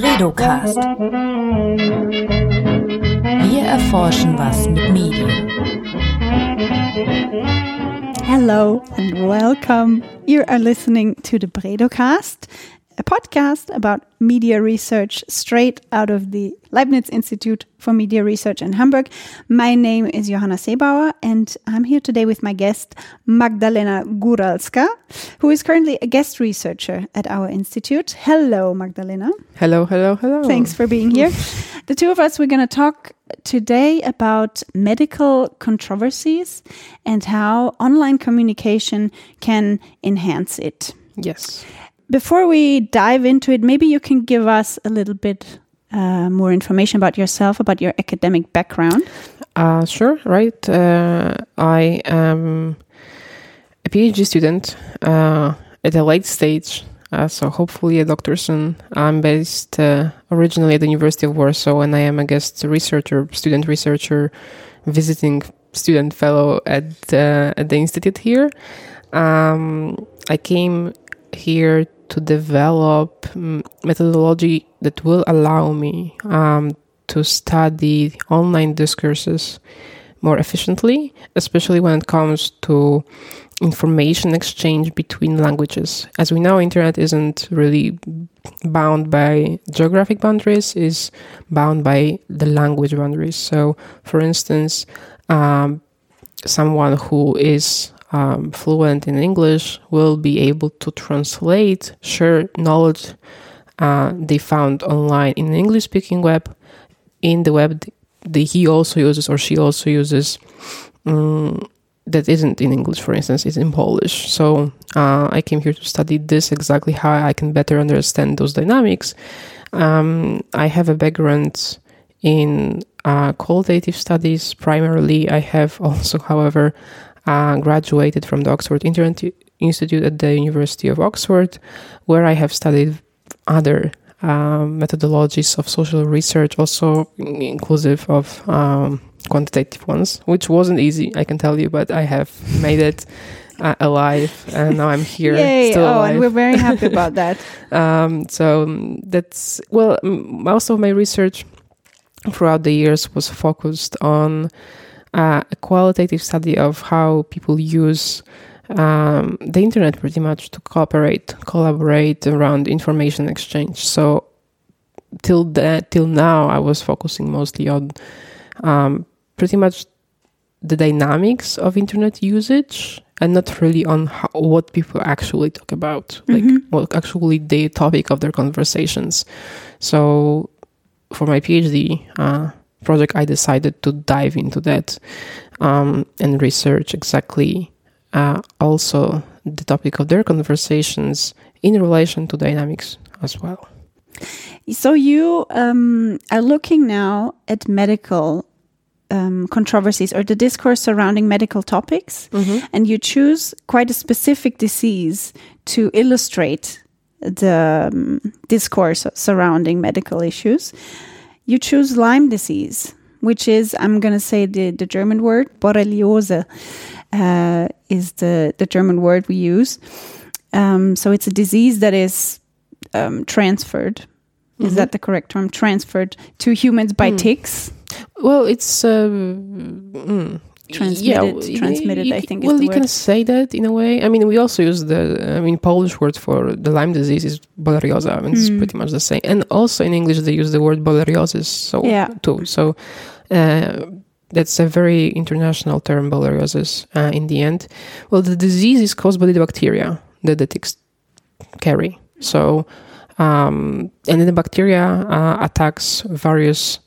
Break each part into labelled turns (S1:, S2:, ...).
S1: Bredocast. Wir erforschen was mit Medien.
S2: Hello and welcome. You are listening to the Bredocast, a podcast about media research straight out of the Leibniz Institute for Media Research in Hamburg. My name is Johanna Sebauer, and I'm here today with my guest, Magdalena Góralska, who is currently a guest researcher at our institute. Hello, Magdalena.
S3: Hello, hello, hello.
S2: Thanks for being here. the two of us, we're going to talk today about medical controversies and how online communication can enhance it.
S3: Yes.
S2: Before we dive into it, maybe you can give us a little bit uh, more information about yourself, about your academic background.
S3: Uh, sure, right. Uh, I am a PhD student uh, at a late stage, uh, so hopefully a doctor soon. I'm based uh, originally at the University of Warsaw, and I am a guest researcher, student researcher, visiting student fellow at at the institute here. Um, I came here to develop methodology that will allow me um, to study online discourses more efficiently, especially when it comes to information exchange between languages. As we know, internet isn't really bound by geographic boundaries; is bound by the language boundaries. So, for instance, um, someone who is um, fluent in English will be able to translate, share knowledge uh, they found online in an English speaking web in the web that he also uses or she also uses um, that isn't in English, for instance, is in Polish. So uh, I came here to study this exactly how I can better understand those dynamics. Um, I have a background in uh, qualitative studies primarily. I have also, however, uh, graduated from the Oxford Internet Institute at the University of Oxford, where I have studied other um, methodologies of social research, also inclusive of um, quantitative ones, which wasn't easy, I can tell you, but I have made it. Uh, alive and now I'm here.
S2: Yay!
S3: Still
S2: oh,
S3: alive.
S2: and we're very happy about that.
S3: um, so that's well, most of my research throughout the years was focused on uh, a qualitative study of how people use um, the internet pretty much to cooperate, collaborate around information exchange. So till that, till now, I was focusing mostly on um, pretty much the dynamics of internet usage and not really on how, what people actually talk about, like
S2: Mhm.
S3: what actually the topic of their conversations. So for my PhD uh, project, I decided to dive into that um, and research exactly uh, also the topic of their conversations in relation to dynamics as well.
S2: So you um, are looking now at medical um, controversies or the discourse surrounding medical topics, and you choose quite a specific disease to illustrate the um, discourse surrounding medical issues. You choose Lyme disease, which is, I'm going to say the, the German word, Borreliose uh, is the, the German word we use. Um, so it's a disease that is um, transferred. Is that the correct term? Transferred to humans by ticks.
S3: Well, it's um, mm,
S2: Transmitted-
S3: yeah,
S2: transmitted,
S3: you-
S2: I think is
S3: Well, you can say that in a way. I mean, we also use the. I mean, Polish word for the Lyme disease is borrelioza. I mean, it's
S2: Mm.
S3: pretty much the same. And also in English, they use the word borreliosis. So
S2: Yeah.
S3: too. So uh, that's a very international term, borreliosis. Uh, in the end, well, the disease is caused by the bacteria that the ticks carry. So, um, and then the bacteria uh, attacks various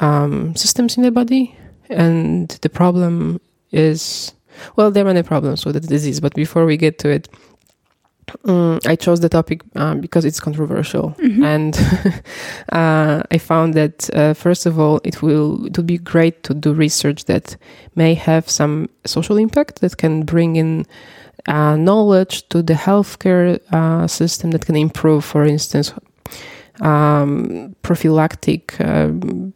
S3: um, systems in the body, and the problem is well, there are many problems with the disease. But before we get to it, um, I chose the topic um, because it's controversial, and uh, I found that uh, first of all, it will it would be great to do research that may have some social impact that can bring in uh, knowledge to the healthcare uh, system that can improve, for instance, um, prophylactic um,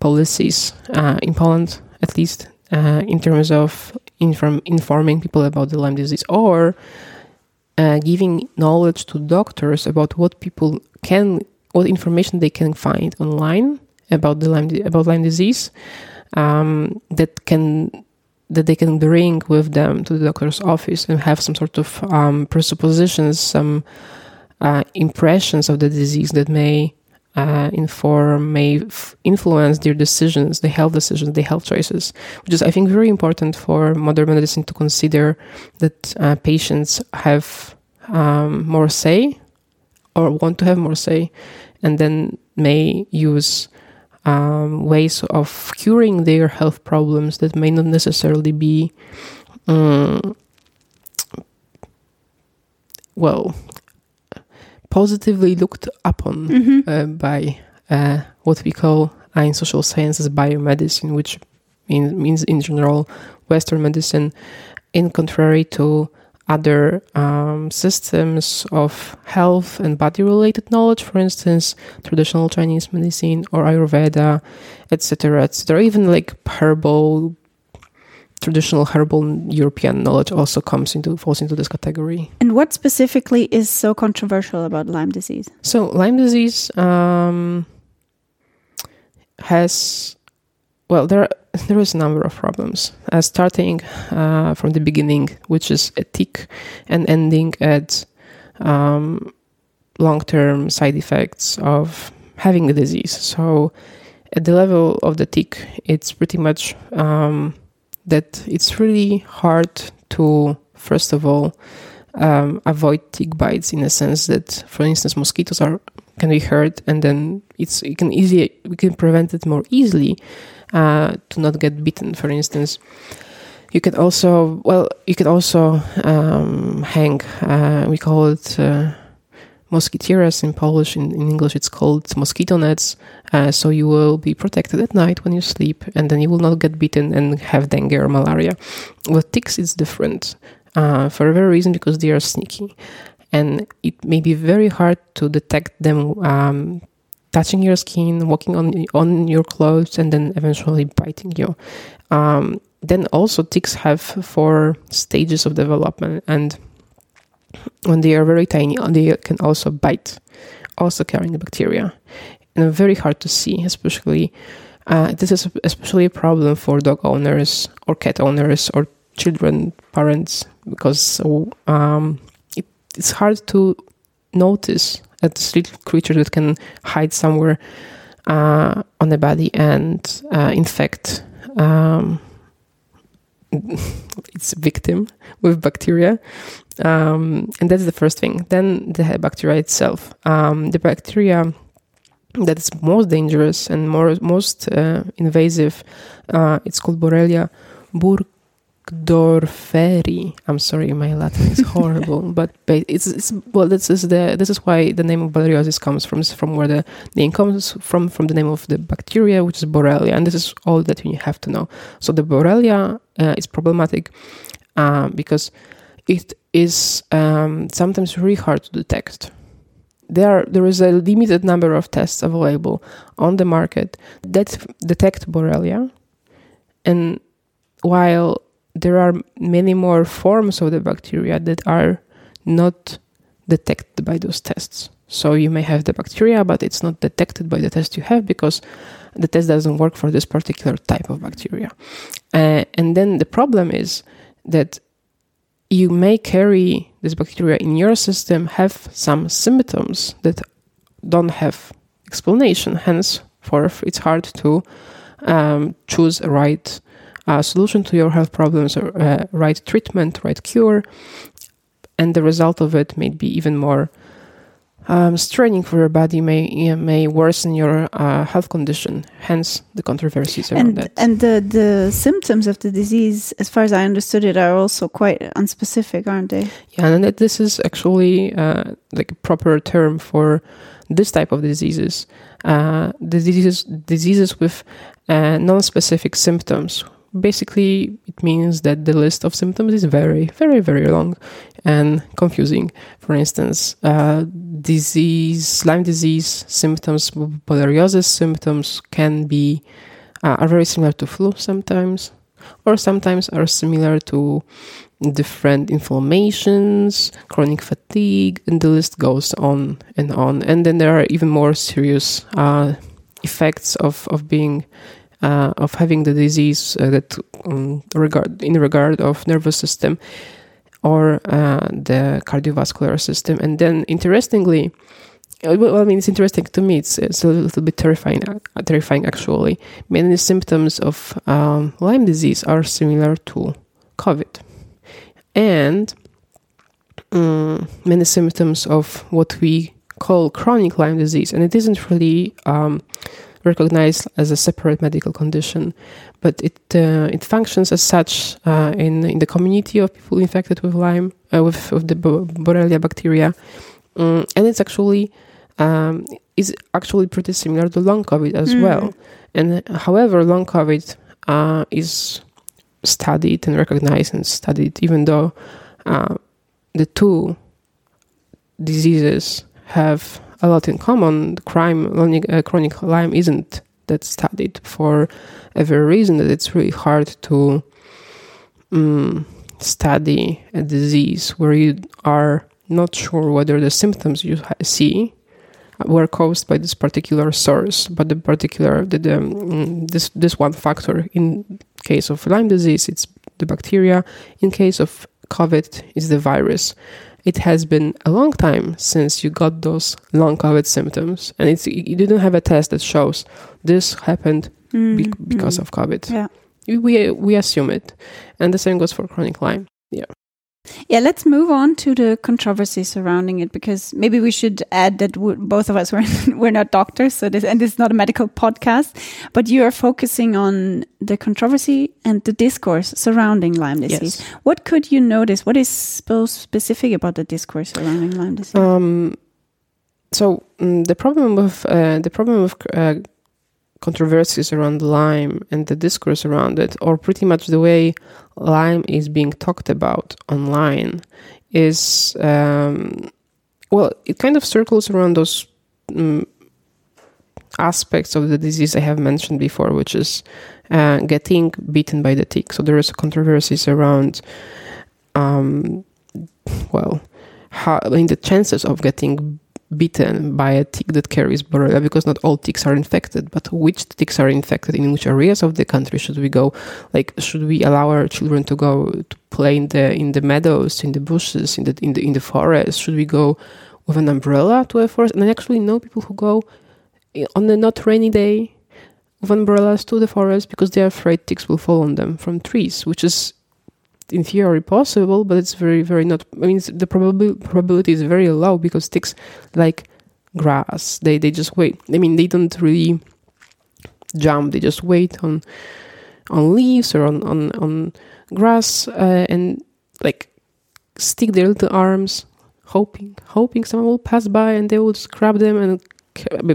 S3: policies uh, in Poland, at least uh, in terms of inform- informing people about the Lyme disease, or uh, giving knowledge to doctors about what people can what information they can find online about the Lyme about Lyme disease um, that can that they can bring with them to the doctor's office and have some sort of um, presuppositions, some uh, impressions of the disease that may uh, inform, may f- influence their decisions, the health decisions, the health choices, which is, I think, very important for modern medicine to consider that uh, patients have um, more say or want to have more say, and then may use um, ways of curing their health problems that may not necessarily be, um, well, positively looked upon
S2: Mm-hmm.
S3: uh, by uh, what we call in social sciences biomedicine, which mean, means in general Western medicine, in contrary to other um, systems of health and body related knowledge, for instance, traditional Chinese medicine or Ayurveda, etc., etc. Even like herbal, traditional herbal European knowledge also comes into falls into this category.
S2: And what specifically is so controversial about Lyme disease?
S3: So Lyme disease um, has, well, there there is a number of problems. Uh, starting uh, from the beginning, which is a tick, and ending at um, long-term side effects of having the disease. So at the level of the tick, it's pretty much um, that it's really hard to, first of all, um, avoid tick bites in a sense that, for instance, mosquitoes are can be hurt, and then it's you can easily we can prevent it more easily uh, to not get bitten. For instance, you could also well you could also um, hang. Uh, we call it. Uh, Mosquiteras in Polish, in, in English it's called mosquito nets. Uh, so you will be protected at night when you sleep, and then you will not get bitten and have dengue or malaria. With ticks, it's different uh, for a very reason because they are sneaky, and it may be very hard to detect them um, touching your skin, walking on on your clothes, and then eventually biting you. Um, then also ticks have four stages of development, and when they are very tiny, they can also bite, also carrying the bacteria, and very hard to see, especially. Uh, this is especially a problem for dog owners or cat owners or children parents because um, it, it's hard to notice a this little creature that can hide somewhere uh, on the body and uh, infect um, its victim with bacteria. Um, and that's the first thing. Then the bacteria itself. Um, the bacteria that is most dangerous and more most uh, invasive, uh, it's called Borrelia burgdorferi. I'm sorry, my Latin is horrible, but it's, it's well. This is the this is why the name of Borreliosis comes from from where the name comes from from the name of the bacteria, which is Borrelia, and this is all that you have to know. So the Borrelia uh, is problematic uh, because it is um, sometimes really hard to detect. There, are, there is a limited number of tests available on the market that detect Borrelia, and while there are many more forms of the bacteria that are not detected by those tests. So you may have the bacteria, but it's not detected by the test you have because the test doesn't work for this particular type of bacteria. Uh, and then the problem is that you may carry this bacteria in your system, have some symptoms that don't have explanation. Hence, for it's hard to um, choose a right uh, solution to your health problems, or uh, right treatment, right cure, and the result of it may be even more um, straining for your body, may may worsen your uh, health condition. Hence, the controversies around
S2: and
S3: that.
S2: and the the symptoms of the disease, as far as I understood it, are also quite unspecific, aren't they?
S3: Yeah, and that this is actually uh, like a proper term for this type of diseases. Uh, diseases diseases with uh, non-specific symptoms. Basically, it means that the list of symptoms is very, very, very long and confusing. For instance, uh, disease, Lyme disease symptoms, borreliosis symptoms can be uh, are very similar to flu sometimes, or sometimes are similar to different inflammations, chronic fatigue, and the list goes on and on. And then there are even more serious uh, effects of of being uh, of having the disease uh, that um, regard in regard of nervous system or uh, the cardiovascular system. And then, interestingly, uh, well, I mean, it's interesting to me. It's, it's a little bit terrifying. Uh, terrifying, actually. Many symptoms of um, Lyme disease are similar to COVID, and um, many symptoms of what we call chronic Lyme disease, and it isn't really um, recognized as a separate medical condition, but it uh, it functions as such uh, in in the community of people infected with Lyme uh, with, with the Borrelia bacteria, um, and it's actually um, is actually pretty similar to long COVID as mm. well. And however, long COVID uh, is studied and recognized and studied, even though uh, the two diseases have a lot in common. Crime, uh, chronic Lyme isn't that studied for a very reason that it's really hard to um, study a disease where you are not sure whether the symptoms you see were caused by this particular source, but the particular the, the mm, this this one factor. In case of Lyme disease, it's the bacteria. In case of COVID, it's the virus. It has been a long time since you got those long COVID symptoms, and it's you didn't have a test that shows this happened mm, be- because mm. of COVID.
S2: Yeah,
S3: we we assume it, and the same goes for chronic Lyme. Yeah.
S2: Yeah, let's move on to the controversy surrounding it because maybe we should add that both of us were we're not doctors, so this and this is not a medical podcast, but you are focusing on the controversy and the discourse surrounding Lyme disease. Yes. What could you notice? What is so specific about the discourse surrounding Lyme disease? Um,
S3: so um, the problem with uh, the problem with uh, controversies around Lyme and the discourse around it, or pretty much the way Lyme is being talked about online, is um, well, it kind of circles around those um, aspects of the disease I have mentioned before, which is uh, getting bitten by the tick. So there is controversies around, um, well, how I mean the chances of getting bitten by a tick that carries Borrelia because not all ticks are infected, but which ticks are infected in which areas of the country should we go? Like, should we allow our children to go to play in the in the meadows, in the bushes, in the in the in the forest? Should we go with an umbrella to a forest? And I actually know people who go eh, on a not rainy day with umbrellas to the forest because they are afraid ticks will fall on them from trees, which is in theory possible, but it's very, very not. I mean, the probabil- probability is very low because ticks like grass. They they just wait. I mean, they don't really jump. They just wait on on leaves or on on on grass uh, and like stick their little arms, hoping hoping someone will pass by and they will just grab them and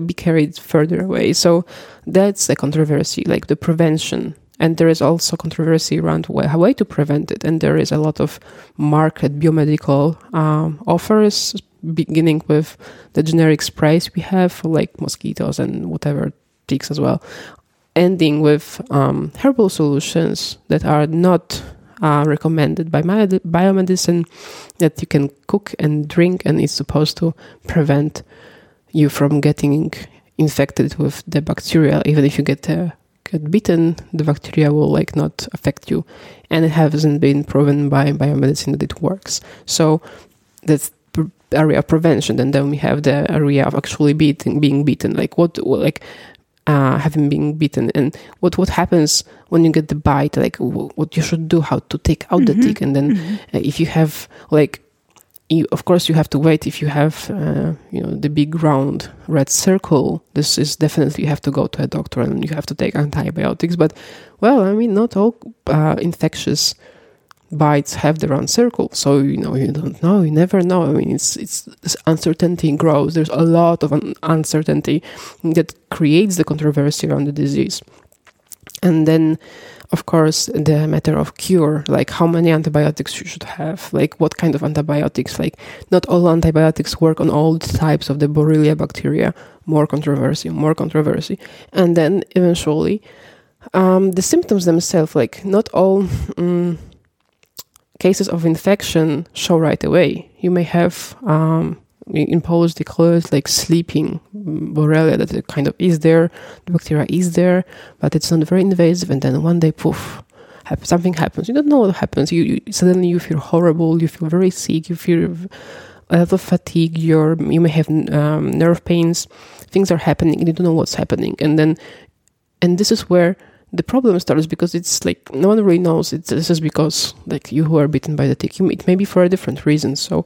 S3: be carried further away. So that's a controversy, like the prevention and there is also controversy around how way to prevent it. And there is a lot of market biomedical um, offers beginning with the generic sprays we have for like mosquitoes and whatever ticks as well. Ending with um, herbal solutions that are not uh, recommended by biomedicine that you can cook and drink and is supposed to prevent you from getting infected with the bacteria even if you get a get bitten, the bacteria will like not affect you, and it hasn't been proven by biomedicine that it works. So that's area of prevention, and then we have the area of actually beating, being beaten. Like what, like uh, having been bitten, and what what happens when you get the bite? Like what you should do, how to take out mm-hmm. the tick, and then mm-hmm. uh, if you have like you, of course you have to wait if you have uh, you know the big round red circle. This is definitely you have to go to a doctor and you have to take antibiotics. But well i mean not all uh, infectious bites have the round circle. So you know you don't know you never know. I mean it's it's uncertainty grows. There's a lot of un- uncertainty that creates the controversy around the disease. And then of course the matter of cure like how many antibiotics you should have like what kind of antibiotics like not all antibiotics work on all types of the borrelia bacteria more controversy more controversy and then eventually um, the symptoms themselves like not all um, cases of infection show right away. You may have um, they call it like sleeping Borrelia that it kind of is there, the bacteria is there, but it's not very invasive, and then one day, poof, something happens. You don't know what happens. You, you suddenly you feel horrible. You feel very sick. You feel a lot of fatigue. You're you may have um, nerve pains. Things are happening, you don't know what's happening. And then, and this is where the problem starts because it's like no one really knows. It's this is because like you who are bitten by the tick it may be for a different reason. So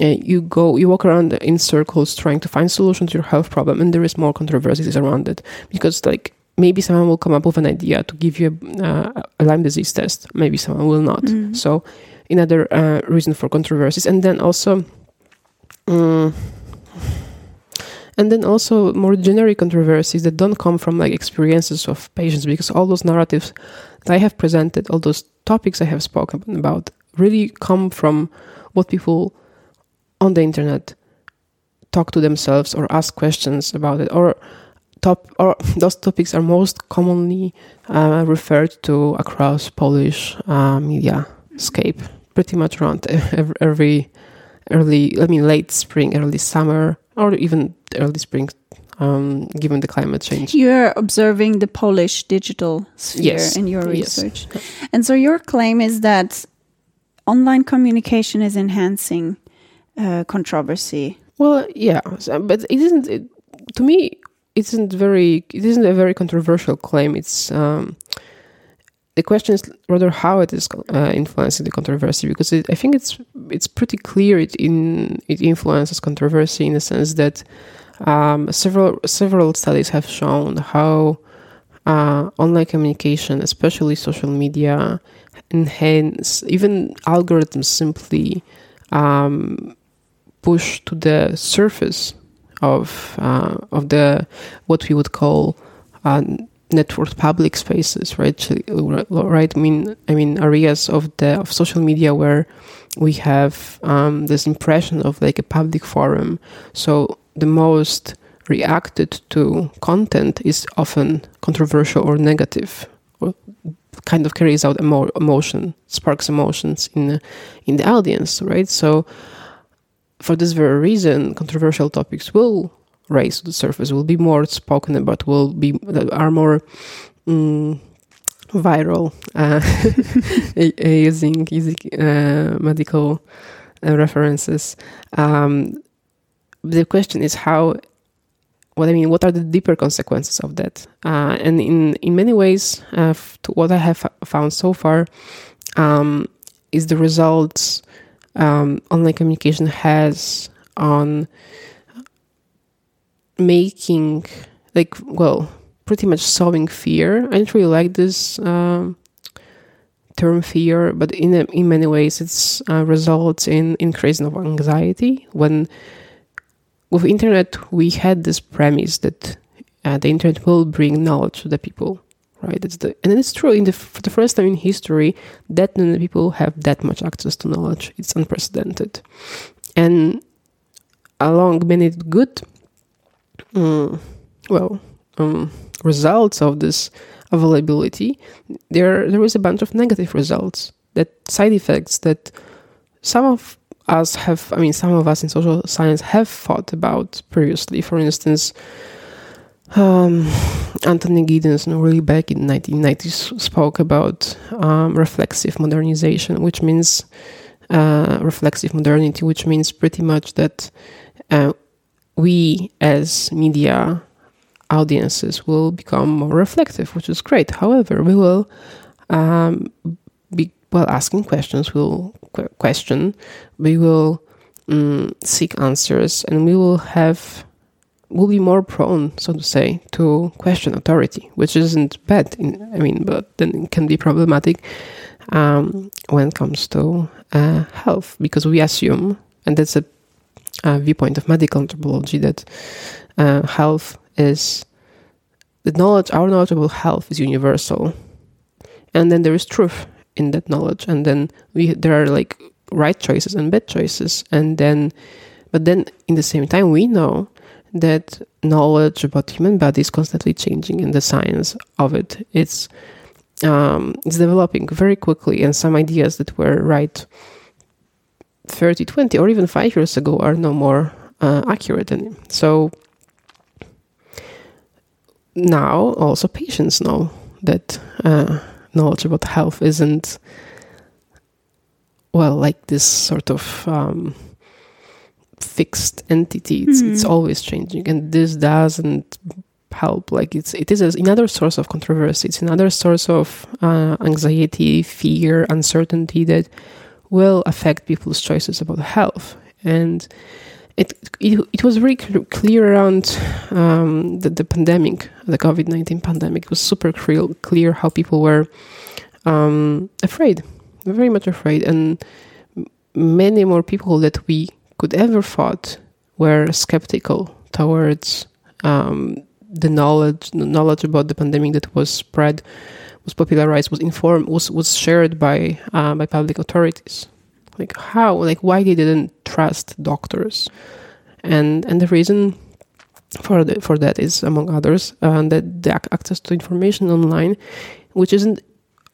S3: uh, you go you walk around in circles trying to find solutions to your health problem and there is more controversies around it. Because like maybe someone will come up with an idea to give you a, uh, a lyme disease test. Maybe someone will not. Mm. so another uh, reason for controversies. And then also um, and then also more generic controversies that don't come from like experiences of patients because all those narratives that I have presented, all those topics I have spoken about really come from what people on the internet talk to themselves or ask questions about it or top or those topics are most commonly uh, referred to across Polish uh, media scape. Pretty much around every early I mean late spring early summer or even early spring, um, given the climate change.
S2: You're observing the Polish digital sphere yes. in your research. Yes. And so your claim is that online communication is enhancing uh, controversy.
S3: Well, yeah, but it isn't. It, to me, it isn't very. It isn't a very controversial claim. It's um, the question is rather how it is uh, influencing the controversy because it, I think it's it's pretty clear it in it influences controversy in the sense that um, several several studies have shown how uh, online communication, especially social media, enhance even algorithms simply um, push to the surface of uh, of the what we would call uh, networked public spaces, right? Right. I mean, I mean areas of the of social media where we have um, this impression of like a public forum. So the most reacted to content is often controversial or negative, or kind of carries out emo- emotion, sparks emotions in the, in the audience, right? So for this very reason, controversial topics will raise to the surface, will be more spoken about, will be are more um, viral, uh, using using uh, medical uh, references. Um, the question is how. What I mean, what are the deeper consequences of that? Uh, and in in many ways, uh, what I have found so far um, is the results um, online communication has on making like well pretty much solving fear. I don't really like this um, term fear but in in many ways it's uh, results in increasing of anxiety. When with internet we had this premise that uh, the internet will bring knowledge to the people right? It's the and it's true in the for the first time in history that many people have that much access to knowledge. It's unprecedented. And along many good mm, well um, results of this availability, there there is a bunch of negative results, that side effects that some of us have. I mean, some of us in social science have thought about previously. For instance. Um, Anthony Giddens, really back in 1990s, spoke about um, reflexive modernization, which means uh, reflexive modernity, which means pretty much that uh, we as media audiences will become more reflective, which is great. However, we will um, be well asking questions. We'll qu- question. We will um, seek answers, and we will have will be more prone, so to say, to question authority, which isn't bad. In, I mean, but then it can be problematic um, when it comes to uh, health because we assume, and that's a uh, viewpoint of medical anthropology that uh, health is the knowledge, our knowledge about health is universal, and then there is truth in that knowledge, and then we there are like right choices and bad choices, and then, but then in the same time we know that knowledge about human body is constantly changing, and the science of it it's um, it's developing very quickly, and some ideas that were right 30, 20, or even five years ago are no more uh, accurate. And so now also patients know that uh, knowledge about health isn't well like this sort of um, fixed entity. It's,
S2: Mhm.
S3: it's always changing, and this doesn't help. Like it's it is another source of controversy. It's another source of uh, anxiety, fear, uncertainty that will affect people's choices about health. And it it, it was very cl- clear around um, the, the pandemic, the COVID nineteen pandemic. It was super clear, clear how people were um, afraid, very much afraid, and many more people that we could ever thought were skeptical towards um, the knowledge the knowledge about the pandemic that was spread was popularized was informed was was shared by uh, by public authorities. Like how? Like why they didn't trust doctors? And and the reason for the, for that is among others uh, that the access to information online which isn't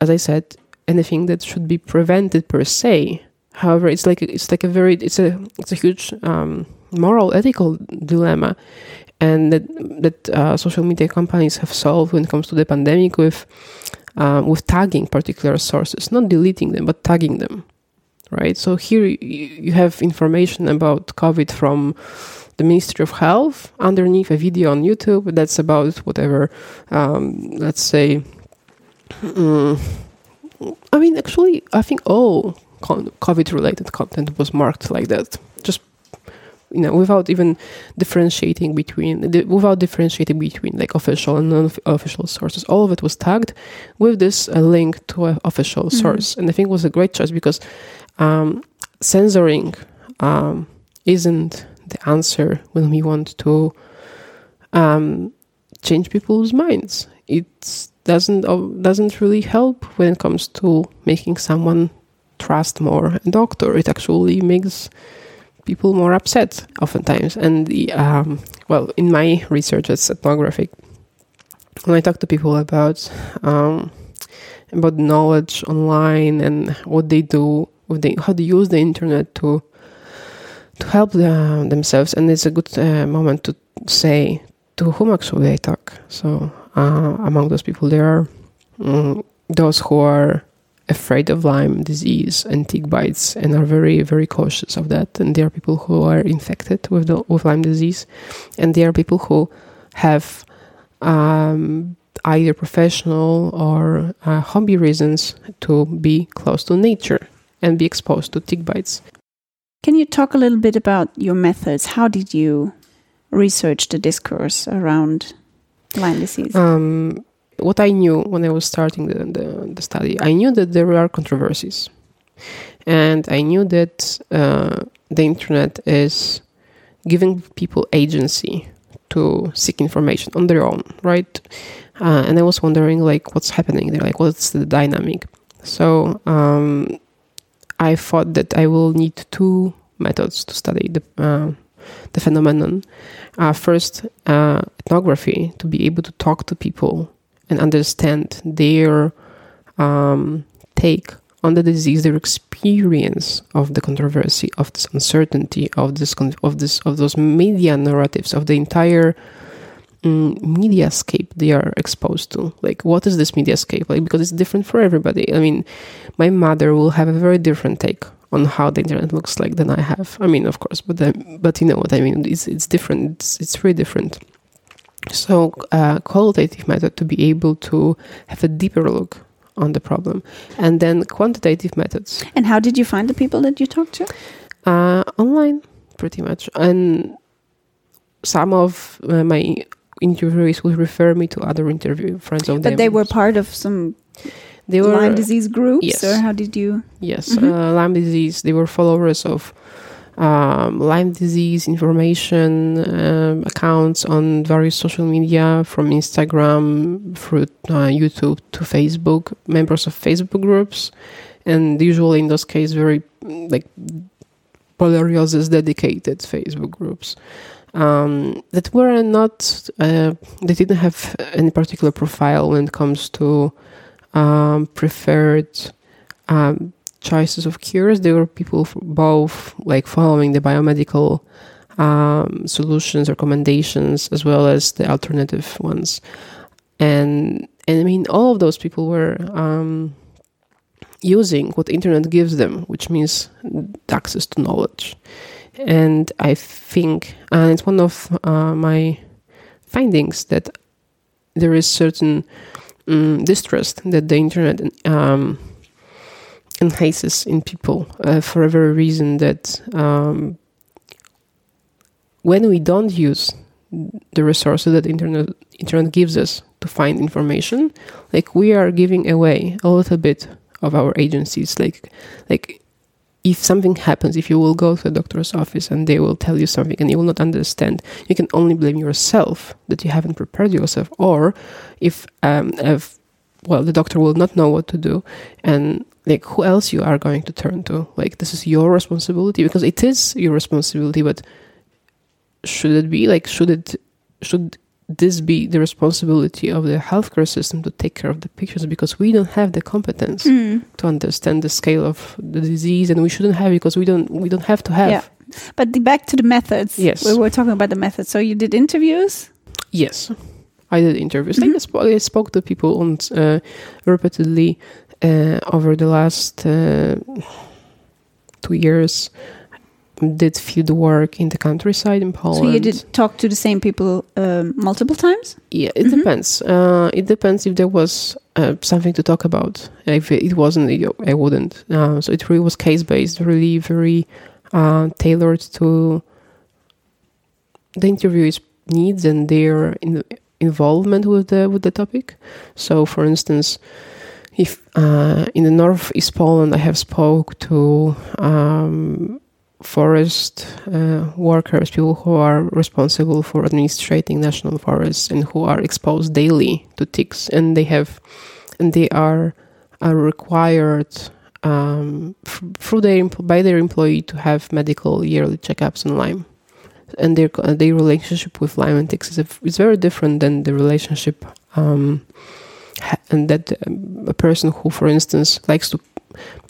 S3: as i said anything that should be prevented per se. However it's like it's like a very it's a it's a huge um, moral ethical dilemma and that that uh, social media companies have solved when it comes to the pandemic with um, with tagging particular sources, not deleting them, but tagging them, right? So here you, have information about COVID from the Ministry of Health underneath a video on YouTube that's about whatever, um, let's say. mm, I mean, actually, I think all COVID-related content was marked like that. Just you know, without even differentiating between, the, without differentiating between like official and non-official sources. All of it was tagged with this uh, link to an official
S2: Mhm.
S3: source, and I think it was a great choice because um, censoring um, isn't the answer when we want to um, change people's minds. It doesn't uh, doesn't really help when it comes to making someone trust more a doctor. It actually makes people more upset oftentimes. And the um, well, in my research as ethnographic, when I talk to people about um, about knowledge online and what they do, what they how they use the internet to to help the, themselves, and it's a good uh, moment to say to whom actually I talk. So uh, among those people, there are mm, those who are afraid of Lyme disease and tick bites and are very very cautious of that. And there are people who are infected with the, with Lyme disease, and there are people who have um, either professional or uh, hobby reasons to be close to nature and be exposed to tick bites.
S2: Can you talk a little bit about your methods? How did you research the discourse around Lyme disease?
S3: Um, what I knew when I was starting the, the, the study, I knew that there are controversies. And I knew that uh, the internet is giving people agency to seek information on their own, right? Uh, and I was wondering, like, what's happening there? Like, what's the dynamic? So um, I thought that I will need two methods to study the uh, the phenomenon. Uh, first, uh, ethnography to be able to talk to people and understand their um, take on the disease, their experience of the controversy, of this uncertainty, of this of this of those media narratives, of the entire um, mediascape they are exposed to. Like, what is this media scape Like, because it's different for everybody. I mean, my mother will have a very different take on how the internet looks like than I have. I mean, of course, but then, but you know what I mean. It's it's different. It's it's very different. So, uh, qualitative method to be able to have a deeper look on the problem, and then quantitative methods
S2: and how did you find the people that you talked to?
S3: uh, online, pretty much. And some of uh, my interviewees will refer me to other interview friends of them.
S2: But they were part of some
S3: they were
S2: Lyme disease groups,
S3: yes.
S2: or how did you?
S3: Yes,
S2: Mhm.
S3: uh, Lyme disease. They were followers of um, Lyme disease information um, accounts on various social media, from Instagram through uh, YouTube to Facebook. Members of Facebook groups, and usually in those cases, very like borreliosis dedicated Facebook groups. Um, that were not, uh, they didn't have any particular profile when it comes to um, preferred um, choices of cures. There were people both like following the biomedical um, solutions, recommendations, as well as the alternative ones. And and I mean, all of those people were um, using what the internet gives them, which means access to knowledge. And I think, and it's one of uh, my findings that there is certain um, distrust that the internet um, enhances in people uh, for a very reason that um, when we don't use the resources that internet internet gives us to find information, like we are giving away a little bit of our agencies. Like, like if something happens, if you will go to a doctor's office and they will tell you something and you will not understand, you can only blame yourself that you haven't prepared yourself, or if um, if well, the doctor will not know what to do, and like who else you are going to turn to? Like this is your responsibility because it is your responsibility, but should it be like should it should this be the responsibility of the healthcare system to take care of the patients because we don't have the competence
S2: Mm.
S3: to understand the scale of the disease and we shouldn't have because we don't we don't have to have
S2: Yeah. But the, back to the methods.
S3: Yes.
S2: We were talking about the methods. So you did interviews.
S3: yes i did interviews
S2: Mhm.
S3: I, sp- I spoke to people on uh, repeatedly uh, over the last uh, two years did field work in the countryside in Poland.
S2: So you did talk to the same people um, multiple times.
S3: Yeah, it
S2: Mhm.
S3: depends. Uh, it depends if there was uh, something to talk about. If it wasn't, I wouldn't. Uh, so it really was case based, really very uh, tailored to the interviewee's needs and their in- involvement with the with the topic. So, for instance, if uh, in the northeast Poland, I have spoke to um, forest uh, workers, people who are responsible for administrating national forests and who are exposed daily to ticks, and they have, and they are, are required um, through their by their employee to have medical yearly checkups on Lyme, and their their relationship with Lyme and ticks is, a, is very different than the relationship. Um, and that um, a person who, for instance, likes to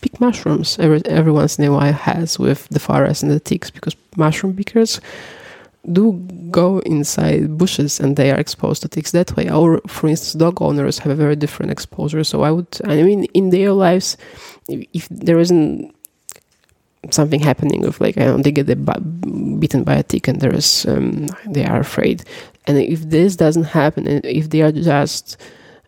S3: pick mushrooms every every once in a while has with the forest and the ticks because mushroom pickers do go inside bushes and they are exposed to ticks that way. Or, for instance, dog owners have a very different exposure. So I would, I mean, in their lives, if, if there isn't something happening of like I don't know, they get bitten by a tick and there is um, they are afraid, and if this doesn't happen, and if they are just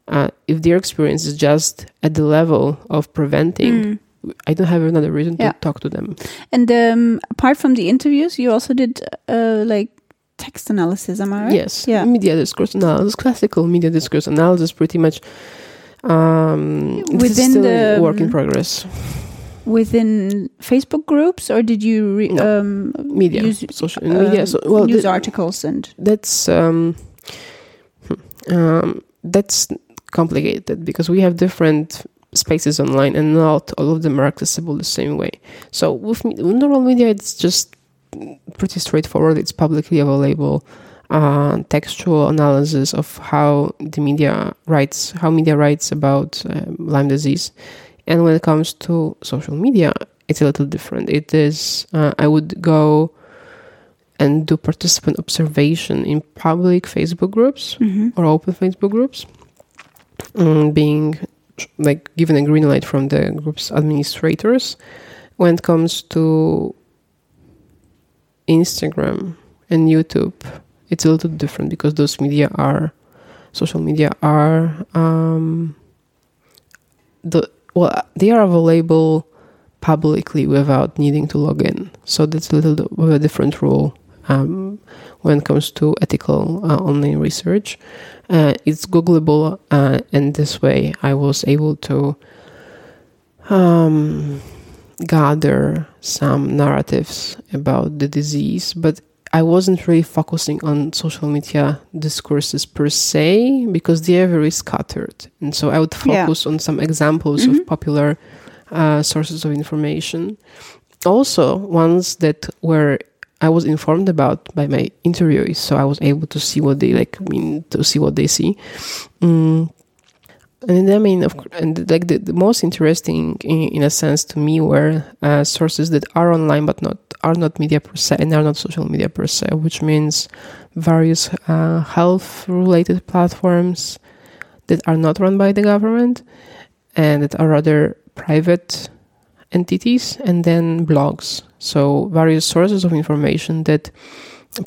S3: uh, if their experience is just at the level of preventing,
S2: Mm.
S3: I don't have another reason to talk to them.
S2: And um, apart from the interviews, you also did uh, like text analysis. Am I right?
S3: Yes,
S2: Yeah.
S3: media discourse analysis, classical media discourse analysis, pretty much. Um,
S2: Within
S3: still
S2: the,
S3: work in
S2: um,
S3: progress.
S2: Within Facebook groups, or did you re-
S3: No.
S2: um,
S3: Media,
S2: use
S3: social
S2: um,
S3: media. So, well,
S2: news
S3: the-
S2: articles and
S3: that's um, hmm, um, that's complicated because we have different spaces online and not all of them are accessible the same way. So with, normal media, it's just pretty straightforward. It's publicly available. Uh, textual analysis of how the media writes, how media writes about um, Lyme disease, and when it comes to social media, it's a little different. It is uh, I would go and do participant observation in public Facebook groups
S2: Mhm.
S3: or open Facebook groups, um, being like given a green light from the group's administrators. When it comes to Instagram and YouTube, it's a little different because those media are social media are um, the well they are available publicly without needing to log in. So that's a little of a different rule um, when it comes to ethical uh, online research. Uh, it's Googleable, uh, and this way I was able to um, gather some narratives about the disease, but I wasn't really focusing on social media discourses per se because they are very scattered. And so I would
S2: Yeah.
S3: focus on some examples
S2: Mhm.
S3: of popular uh, sources of information. Also, ones that were I was informed about by my interviewees, so I was able to see what they like. Mean, to see what they see. Mm. and I mean, of, and like the, the most interesting, in, in, a sense, to me, were uh, sources that are online but not are not media per se and are not social media per se, which means various uh, health-related platforms that are not run by the government and that are rather private entities, and then blogs. So various sources of information that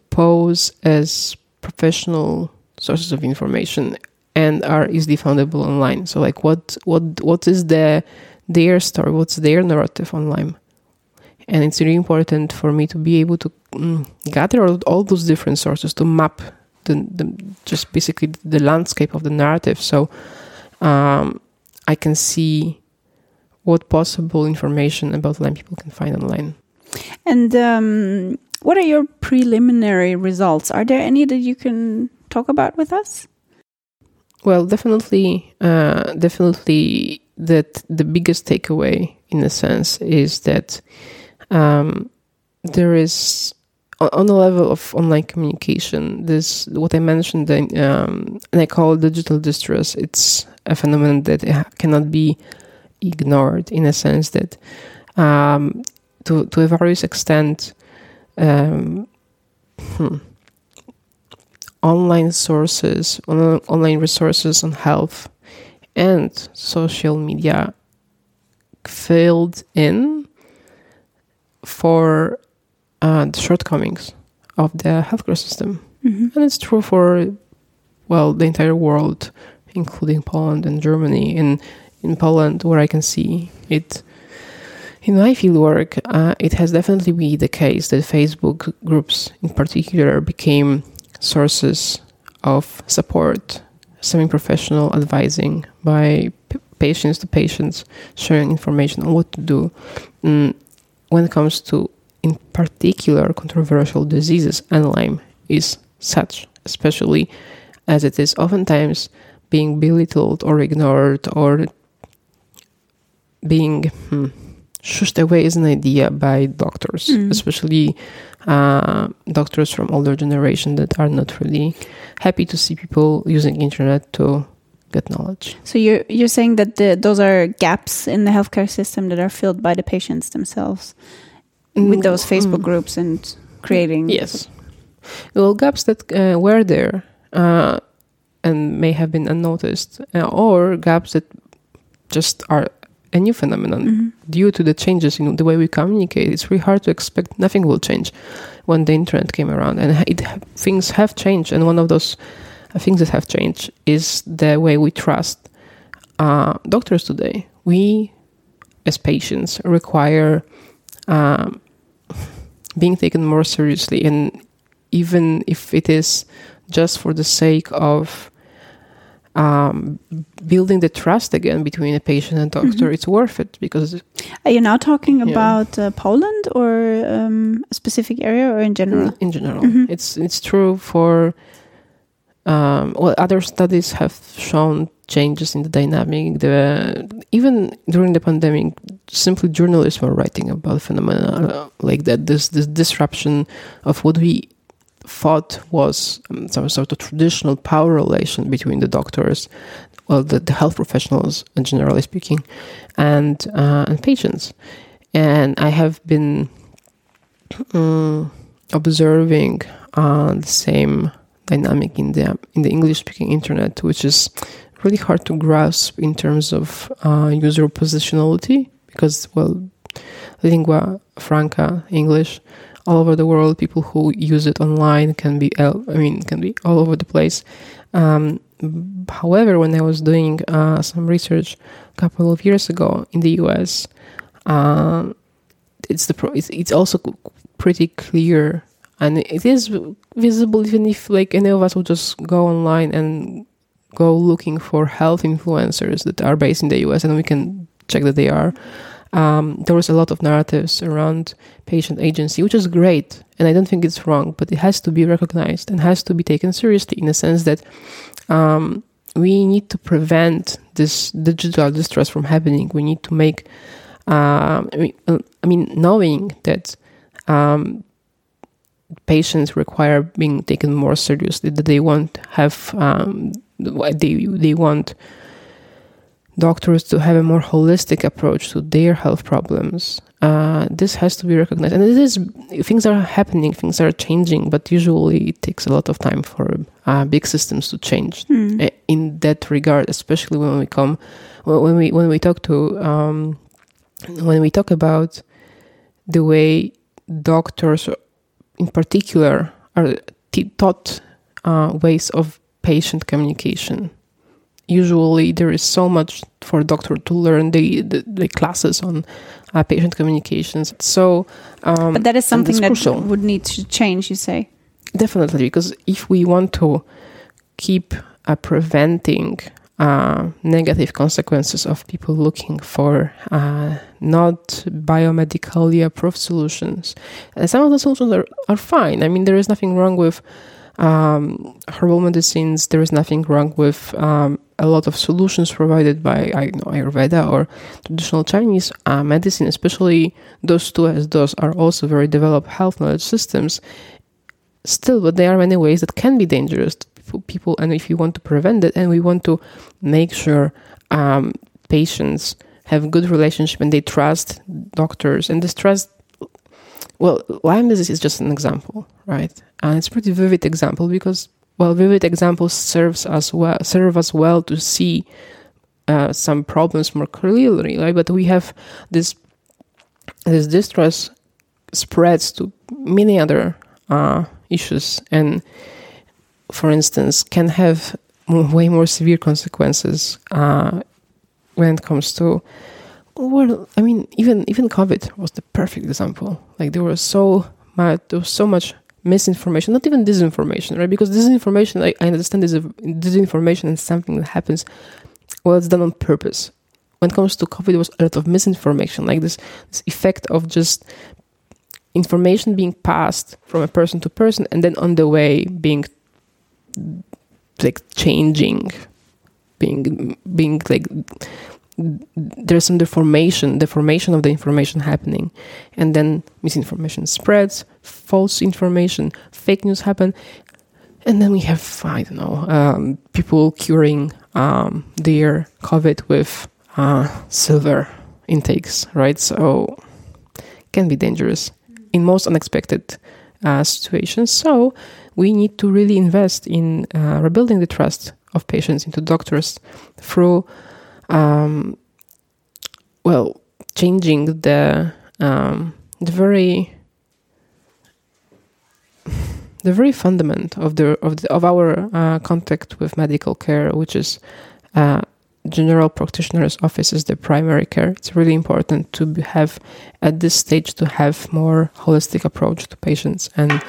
S3: pose as professional sources of information and are easily foundable online. So like what what what is the their story? What's their narrative online? And it's really important for me to be able to mm, gather all, all, those different sources to map the, the, just basically the landscape of the narrative. So um, I can see what possible information about Lyme people can find online.
S2: And um, what are your preliminary results? Are there any that you can talk about with us?
S3: Well, definitely, uh, definitely that the biggest takeaway, in a sense, is that um, there is on the level of online communication. This what I mentioned, um, and I call digital distress. It's a phenomenon that cannot be ignored, in a sense that, um, to to a various extent, um, hmm, online sources, on, online resources on health and social media filled in for uh, the shortcomings of the healthcare system. Mm-hmm. And it's true for, well, the entire world, including Poland and Germany. And in Poland, where I can see it in my fieldwork, uh, it has definitely been the case that Facebook groups in particular became sources of support, semi professional advising by p- patients to patients, sharing information on what to do. Mm, when it comes to, in particular, controversial diseases, and Lyme is such, especially as it is oftentimes being belittled or ignored or being hmm, shushed away as an idea by doctors, mm. especially uh, doctors from older generation that are not really happy to see people using internet to get knowledge.
S2: So you're you're saying that the, those are gaps in the healthcare system that are filled by the patients themselves mm. with those Facebook mm. groups and creating.
S3: Yes, well, gaps that uh, were there uh, and may have been unnoticed, uh, or gaps that just are a new phenomenon mm-hmm. due to the changes in the way we communicate. It's really hard to expect nothing will change when the internet came around, and it, things have changed. And one of those uh, things that have changed is the way we trust uh, doctors today. We, as patients, require um, being taken more seriously, and even if it is just for the sake of um, building the trust again between a patient and doctor, mm-hmm. it's worth it because.
S2: Are you now talking yeah. about uh, Poland or um, a specific area or in general?
S3: In general, mm-hmm. it's it's true for. Um, well, other studies have shown changes in the dynamic. The even during the pandemic, simply journalists were writing about phenomena like that. This this disruption of what we thought was um, some sort of traditional power relation between the doctors, well, the, the health professionals, uh, generally speaking, and uh, and patients. And I have been um, observing uh, the same dynamic in the in the English speaking internet, which is really hard to grasp in terms of uh, user positionality because well, lingua franca English all over the world. People who use it online can be, I mean, can be all over the place. Um, however, when I was doing uh, some research a couple of years ago in the US, uh, it's the it's, it's also pretty clear and it is visible even if like any of us would just go online and go looking for health influencers that are based in the US and we can check that they are um, there was a lot of narratives around patient agency, which is great, and I don't think it's wrong, but it has to be recognized and has to be taken seriously in the sense that um, we need to prevent this digital distress from happening. We need to make, uh, I, mean, knowing that um, patients require being taken more seriously, that they won't have, um, they they want doctors to have a more holistic approach to their health problems. Uh, this has to be recognized, and it is things are happening, things are changing, but usually it takes a lot of time for uh, big systems to change
S2: Mm.
S3: in that regard, especially when we come when we when we talk to um, when we talk about the way doctors, in particular, are t- taught uh, ways of patient communication. Usually, there is so much for a doctor to learn. The the, the classes on uh, patient communications. So, um,
S2: But that is something that
S3: crucial.
S2: would need to change, you say.
S3: Definitely, because if we want to keep uh, preventing uh, negative consequences of people looking for uh, not biomedically approved solutions, and some of the solutions are, are fine. I mean, there is nothing wrong with um, herbal medicines. There is nothing wrong with um, a lot of solutions provided by I know Ayurveda or traditional Chinese uh, medicine, especially those two, as those are also very developed health knowledge systems. Still but there are many ways that can be dangerous to people- and if you want to prevent it and we want to make sure um, patients have good relationship and they trust doctors and this trust well lyme disease is just an example right? And it's pretty vivid example because well vivid examples serves us well serve us well to see uh, some problems more clearly right? But we have this this distrust spreads to many other uh, issues and for instance can have way more severe consequences uh, when it comes to well i mean even even covid was the perfect example. Like there was so much there was so much misinformation not even disinformation right? Because disinformation i, I understand is disinformation and something that happens well it's done on purpose. When it comes to covid there was a lot of misinformation like this this effect of just information being passed from a person to person and then on the way being like changing being being like there's some deformation deformation of the information happening and then misinformation spreads false information fake news happen and then we have i don't know um, people curing um, their covid with uh, silver intakes right so can be dangerous in most unexpected uh, situations. So we need to really invest in uh, rebuilding the trust of patients into doctors through, um, well, changing the um, the very the very fundament of the of the, of our uh, contact with medical care, which is uh, general practitioner's office is the primary care. It's really important to have at this stage to have more holistic approach to patients and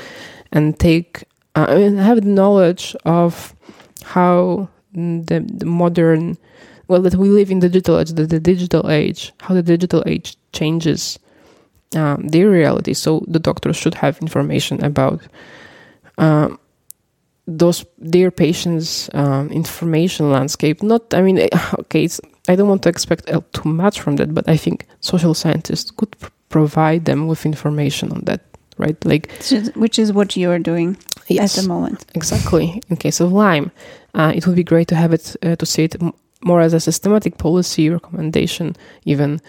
S3: and take uh, I mean, have the knowledge of how the, the modern well that we live in digital age the, the digital age how the digital age changes um, their reality so the doctors should have information about those their patients um, information landscape not i mean okay it's, i don't want to expect uh, too much from that but i think social scientists could pr- provide them with information on that right? Like
S2: Which is- what you're doing
S3: yes.
S2: at the moment.
S3: exactly. In case of lyme. Uh, it would be great to have it uh, to see it m- more as a systematic policy recommendation even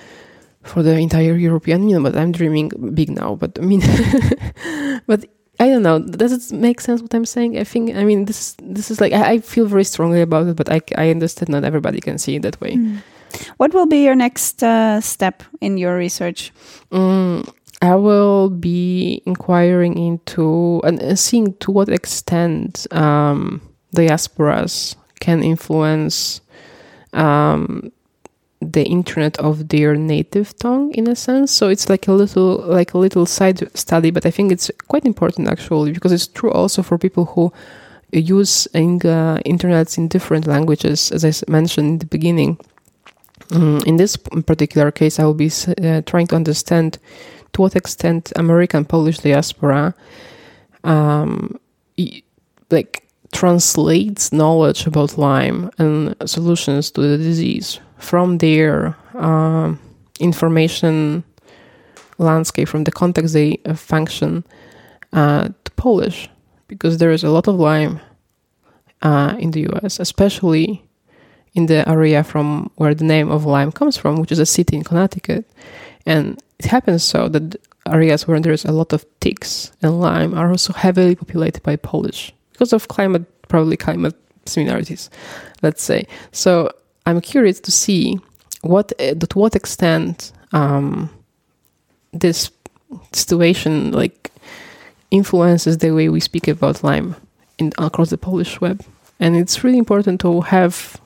S3: for the entire european union but i'm dreaming big now but i mean but i don't know does it make sense what i'm saying i think i mean this this is like i, I feel very strongly about it but I, I understand not everybody can see it that way
S2: Mm. What will be your next uh, step in your research?
S3: Mm, I will be inquiring into and uh, seeing to what extent um, diasporas can influence um, the internet of their native tongue in a sense. So it's like a little like a little side study, but I think it's quite important actually because it's true also for people who use uh, internets in different languages, as i mentioned in the beginning. Mm, in this particular case, I will be uh, trying to understand to what extent American Polish diaspora, um, like translates knowledge about Lyme and solutions to the disease from their um, information landscape, from the context they uh, function, uh, to Polish, because there is a lot of Lyme uh, in the U.S., especially in the area from where the name of Lyme comes from, which is a city in Connecticut. And it happens so that areas where there's a lot of ticks and Lyme are also heavily populated by Polish because of climate, probably climate similarities, let's say. So I'm curious to see what, to what extent um, this situation like influences the way we speak about Lyme in, across the Polish web. And it's really important to have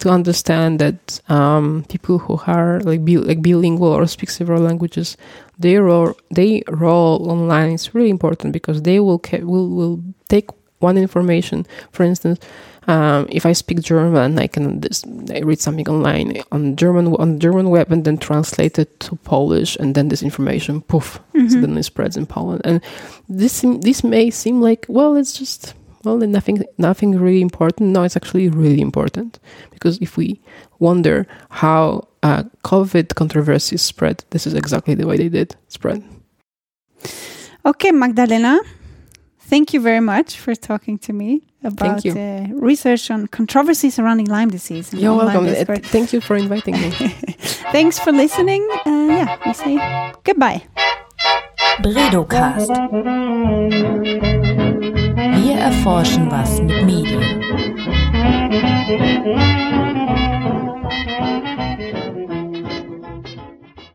S3: to understand that um, people who are like bi- like bilingual or speak several languages, their role, they role online is really important because they will ca- will will take one information. For instance, um, if I speak German, I can just, I read something online on German on German web and then translate it to Polish, and then this information, poof, mm-hmm. suddenly spreads in Poland. And this this may seem like well, it's just well, nothing nothing really important. No, it's actually really important because if we wonder how uh, COVID controversies spread, this is exactly the way they did spread.
S2: Okay, Magdalena, thank you very much for talking to me about uh, research on controversy surrounding Lyme disease.
S3: You're welcome. Uh, thank you for inviting me.
S2: Thanks for listening. Uh, yeah, we say goodbye.
S1: BredowCast. Wir erforschen was mit Medien.